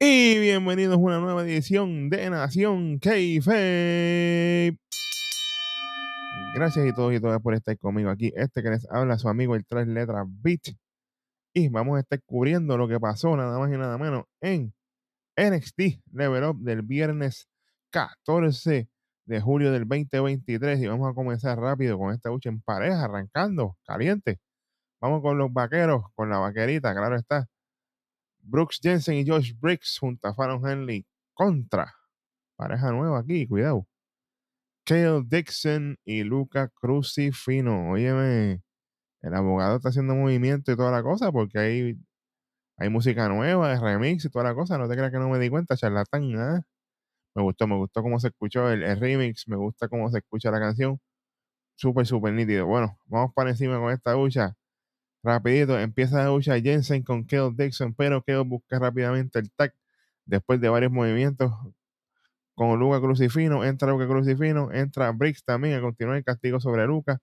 Y bienvenidos a una nueva edición de Nación k Gracias y todos y todas por estar conmigo aquí. Este que les habla su amigo el tres letras Beat. Y vamos a estar cubriendo lo que pasó nada más y nada menos en NXT Level Up del viernes 14 de julio del 2023. Y vamos a comenzar rápido con esta lucha en pareja, arrancando, caliente. Vamos con los vaqueros, con la vaquerita, claro está. Brooks Jensen y Josh Briggs junto a Fallon Henley contra pareja nueva aquí, cuidado. Kale Dixon y Luca Crucifino. Óyeme, el abogado está haciendo movimiento y toda la cosa porque hay, hay música nueva, remix y toda la cosa. No te creas que no me di cuenta, charlatán. ¿eh? Me gustó, me gustó cómo se escuchó el, remix, me gusta cómo se escucha la canción. Súper, súper nítido. Bueno, vamos para encima con esta lucha. Rapidito, empieza la lucha Jensen con Kale Dixon, pero Kale busca rápidamente el tag después de varios movimientos con Luca Crucifino, entra Luca Crucifino, entra Briggs también a continuar el castigo sobre Luca.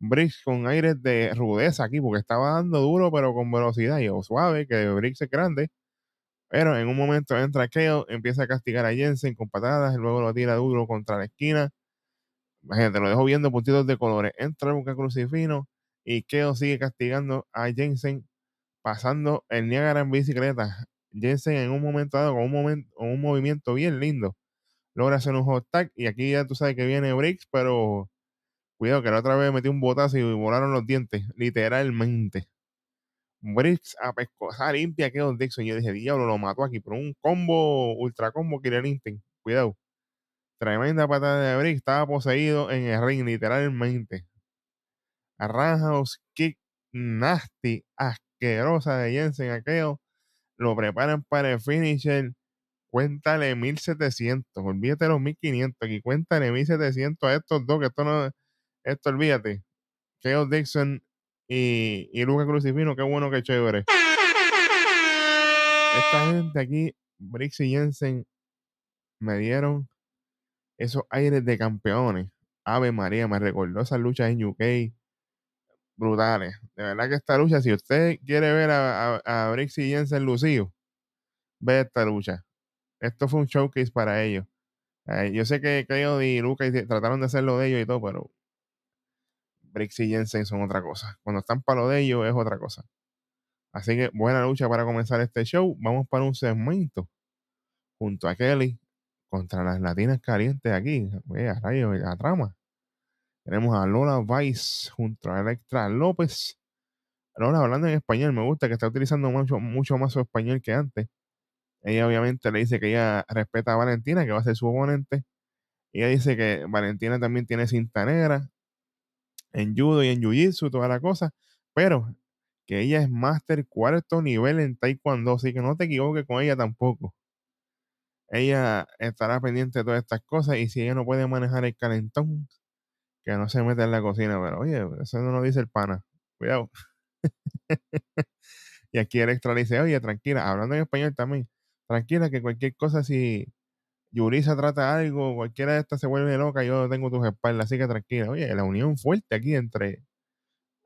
Briggs con aires de rudeza aquí, porque estaba dando duro, pero con velocidad y suave, que Briggs es grande. Pero en un momento entra Kale, empieza a castigar a Jensen con patadas, y luego lo tira duro contra la esquina. Imagínate, lo dejo viendo puntitos de colores. Entra Luca Crucifino, y Keo sigue castigando a Jensen pasando el Niagara en bicicleta. Jensen en un momento dado con un, momento, un movimiento bien lindo logra hacer un hot tag y aquí ya tú sabes que viene Briggs, pero cuidado que la otra vez metió un botazo y volaron los dientes, literalmente. Briggs a pescosa limpia que Dixon. Yo dije, diablo, lo mató aquí, pero un combo, ultra combo Killer Instinct. Cuidado. Tremenda patada de Briggs, estaba poseído en el ring, literalmente a kick nasty, asquerosa de Jensen aquello, lo preparan para el finisher, cuéntale 1700, olvídate los 1500 aquí, cuéntale 1700 a estos dos, que esto no, esto olvídate, Keo Dixon y, y Lucas Crucifino, qué bueno, qué chévere. Esta gente aquí, Brix y Jensen, me dieron esos aires de campeones. Ave María, me recordó esas luchas en UK brutales. De verdad que esta lucha, si usted quiere ver a, a, a y Jensen lucido, ve esta lucha. Esto fue un showcase para ellos. Yo sé que, ellos y Lucas trataron de hacerlo de ellos y todo, pero Brix y Jensen son otra cosa. Cuando están para lo de ellos es otra cosa. Así que buena lucha para comenzar este show. Vamos para un segmento junto a Kelly contra las latinas calientes aquí. a rayo, la trama. Tenemos a Lola Vice junto a Electra López. Lola hablando en español, me gusta que está utilizando mucho, mucho más su español que antes. Ella obviamente le dice que ella respeta a Valentina, que va a ser su oponente. Ella dice que Valentina también tiene cinta negra en judo y en jiu-jitsu, toda la cosa, pero que ella es máster cuarto nivel en taekwondo, así que no te equivoques con ella tampoco. Ella estará pendiente de todas estas cosas y si ella no puede manejar el calentón, que no se mete en la cocina, pero oye, eso no lo dice el pana. Cuidado. y aquí Electra dice, oye, tranquila, hablando en español también, tranquila que cualquier cosa, si Yurisa trata algo, cualquiera de estas se vuelve loca, yo tengo tus espaldas, así que tranquila. Oye, la unión fuerte aquí entre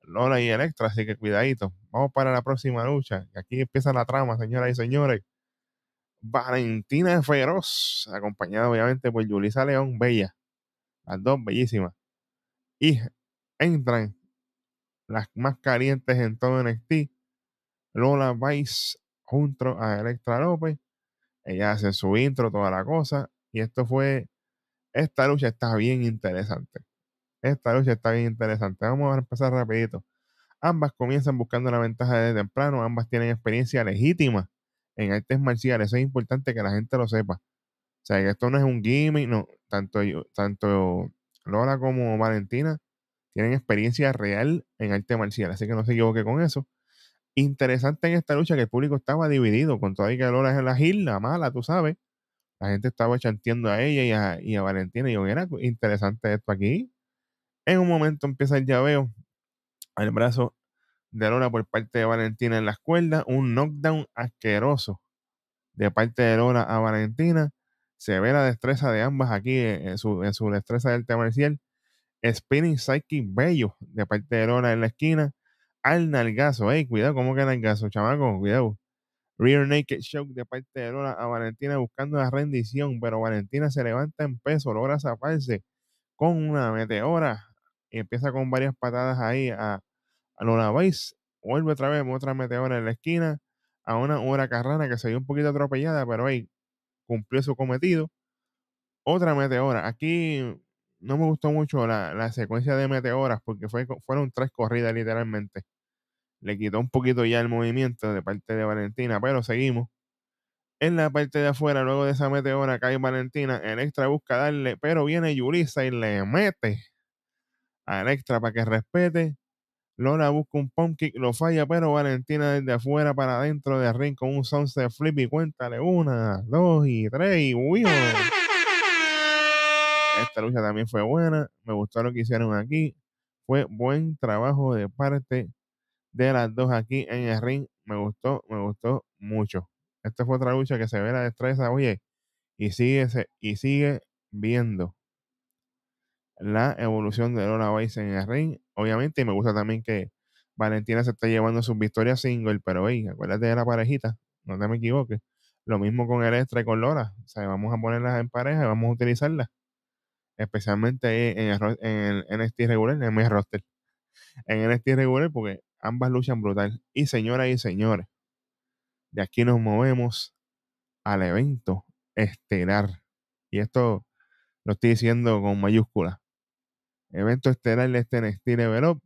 Lola y Electra, así que cuidadito. Vamos para la próxima lucha. Aquí empieza la trama, señoras y señores. Valentina Feroz, acompañada obviamente por Yulisa León, bella. Las dos bellísimas y entran las más calientes en todo NXT. Lola Vice junto a Electra López. Ella hace su intro, toda la cosa. Y esto fue. Esta lucha está bien interesante. Esta lucha está bien interesante. Vamos a empezar rapidito. Ambas comienzan buscando la ventaja desde temprano. Ambas tienen experiencia legítima en artes marciales. Es importante que la gente lo sepa. O sea, que esto no es un gimmick. No, tanto, tanto Lola como Valentina tienen experiencia real en arte marcial, así que no se equivoque con eso. Interesante en esta lucha que el público estaba dividido, con toda y que Lola es la gil, la mala, tú sabes. La gente estaba chanteando a ella y a, Valentina. Y yo, era interesante esto aquí. En un momento empieza el llaveo al brazo de Lola por parte de Valentina en la cuerdas. Un knockdown asqueroso de parte de Lola a Valentina. Se ve la destreza de ambas aquí en su, en su destreza del tema marcial. Spinning Psychic Bello de parte de Lola en la esquina. Al nalgazo, ey, cuidado, ¿cómo que nalgazo, chamaco? Cuidado. Rear Naked Shock de parte de Lola a Valentina buscando la rendición, pero Valentina se levanta en peso, logra zafarse con una meteora y empieza con varias patadas ahí a, a Lola Vice. Vuelve otra vez otra meteora en la esquina a una hora carrana que se vio un poquito atropellada, pero ahí cumplió su cometido. Otra meteora. Aquí no me gustó mucho la, la secuencia de meteoras porque fue, fueron tres corridas literalmente. Le quitó un poquito ya el movimiento de parte de Valentina, pero seguimos. En la parte de afuera, luego de esa meteora, cae Valentina. Electra busca darle, pero viene Yulisa y le mete a Electra para que respete. Lola busca un pump kick, lo falla, pero Valentina desde afuera para adentro de ring con un sunset flip y cuéntale una, dos y tres y. Esta lucha también fue buena, me gustó lo que hicieron aquí. Fue buen trabajo de parte de las dos aquí en el ring. Me gustó, me gustó mucho. Esta fue otra lucha que se ve la destreza, oye, y sigue, y sigue viendo la evolución de Lola Vice en el ring. Obviamente, y me gusta también que Valentina se está llevando sus victorias single, pero hey, acuérdate de la parejita, no te me equivoques. Lo mismo con Electra y con Lola. O sea, vamos a ponerlas en pareja y vamos a utilizarlas. Especialmente en el, en el regular, en mi roster. En NXT regular, porque ambas luchan brutal. Y señoras y señores, de aquí nos movemos al evento estelar. Y esto lo estoy diciendo con mayúsculas. Evento estelar de este NXT Level Up.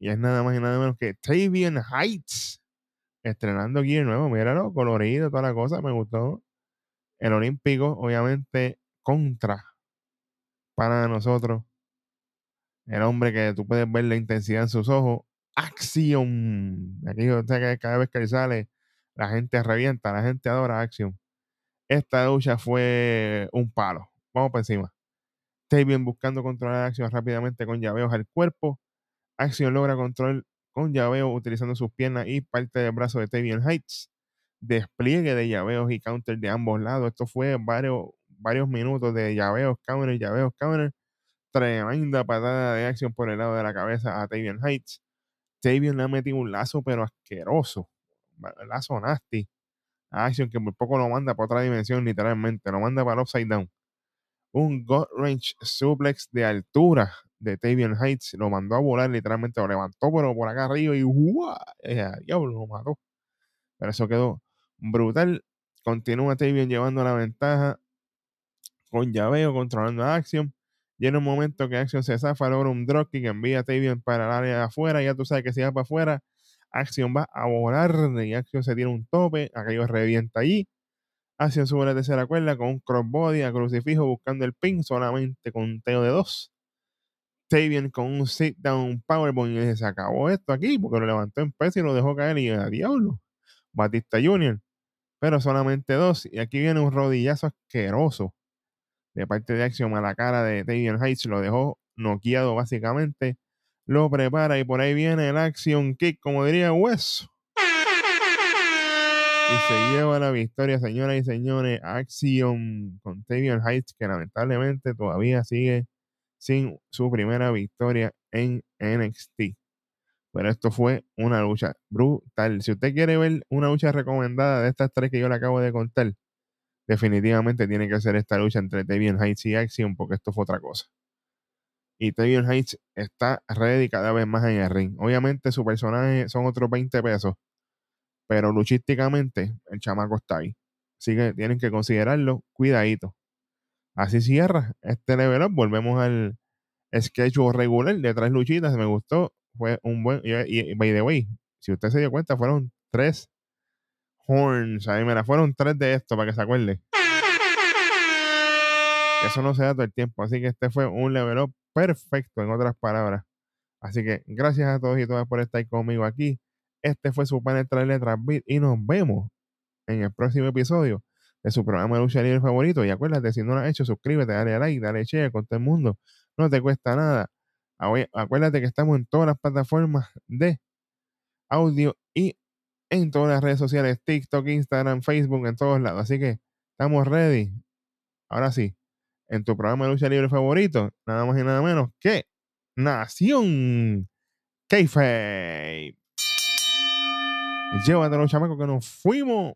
Y es nada más y nada menos que Tavian Heights. Estrenando de nuevo. Míralo, colorido, toda la cosa. Me gustó. El Olímpico, obviamente, contra para nosotros. El hombre que tú puedes ver la intensidad en sus ojos. Acción. Aquí, o sea, que cada vez que sale, la gente revienta, la gente adora Acción. Esta lucha fue un palo. Vamos por encima. Tavian buscando controlar a Acción rápidamente con llaveos al cuerpo. Acción logra control con llaveo utilizando sus piernas y parte del brazo de Tavian Heights. Despliegue de llaveos y counter de ambos lados. Esto fue varios, minutos de llaveos, counter, llaveos, counter. Tremenda patada de acción por el lado de la cabeza a Tavian Heights. Tavian le ha metido un lazo, pero asqueroso. Lazo nasty. A Action que por poco lo manda para otra dimensión, literalmente. Lo manda para Upside Down. Un God Range Suplex de altura de Tavian Heights. Lo mandó a volar, literalmente. Lo levantó, pero por acá arriba y ¡guau! Diablo, lo mató. Pero eso quedó brutal. Continúa Tavian llevando la ventaja con llaveo, controlando a Action. Y un momento que Action se zafa, logra un drop que envía a Tavian para el área de afuera. Ya tú sabes que si va para afuera, Action va a volar y Action se tiene un tope. Aquello revienta allí. Action sube la tercera cuerda con un crossbody a crucifijo buscando el pin solamente con un teo de dos. Tavian con un sit down powerbomb y se acabó esto aquí porque lo levantó en peso y lo dejó caer y a diablo. Batista Junior. Pero solamente dos. Y aquí viene un rodillazo asqueroso de parte de Action a la cara de Tavian Heights. Lo dejó noqueado básicamente. Lo prepara y por ahí viene el Action Kick, como diría Hueso. Y se lleva la victoria, señoras y señores. Action con Tavian Heights, que lamentablemente todavía sigue sin su primera victoria en NXT. Pero esto fue una lucha brutal. Si usted quiere ver una lucha recomendada de estas tres que yo le acabo de contar, definitivamente tiene que ser esta lucha entre Tavian Heights y Action, porque esto fue otra cosa. Y Tavian Heights está ready cada vez más en el ring. Obviamente su personaje son otros 20 pesos, pero luchísticamente el chamaco está ahí. Así que tienen que considerarlo cuidadito. Así cierra este level up. Volvemos al sketch regular de tres luchitas. Me gustó. Fue un buen. Y, by the way, si usted se dio cuenta, fueron tres horns. Ahí me la fueron tres de esto para que se acuerde. Eso no se da todo el tiempo. Así que este fue un level up perfecto, en otras palabras. Así que gracias a todos y todas por estar conmigo aquí. Este fue su panel letras beat y nos vemos en el próximo episodio de su programa de lucha libre favorito. Y acuérdate, si no lo has hecho, suscríbete, dale like, dale share con todo el mundo. No te cuesta nada. Acuérdate que estamos en todas las plataformas de audio y en todas las redes sociales, TikTok, Instagram, Facebook, en todos lados. Así que estamos ready. Ahora sí, en tu programa de lucha libre favorito, nada más y nada menos que Nación Keife. Llévatelo, chamaco, que nos fuimos.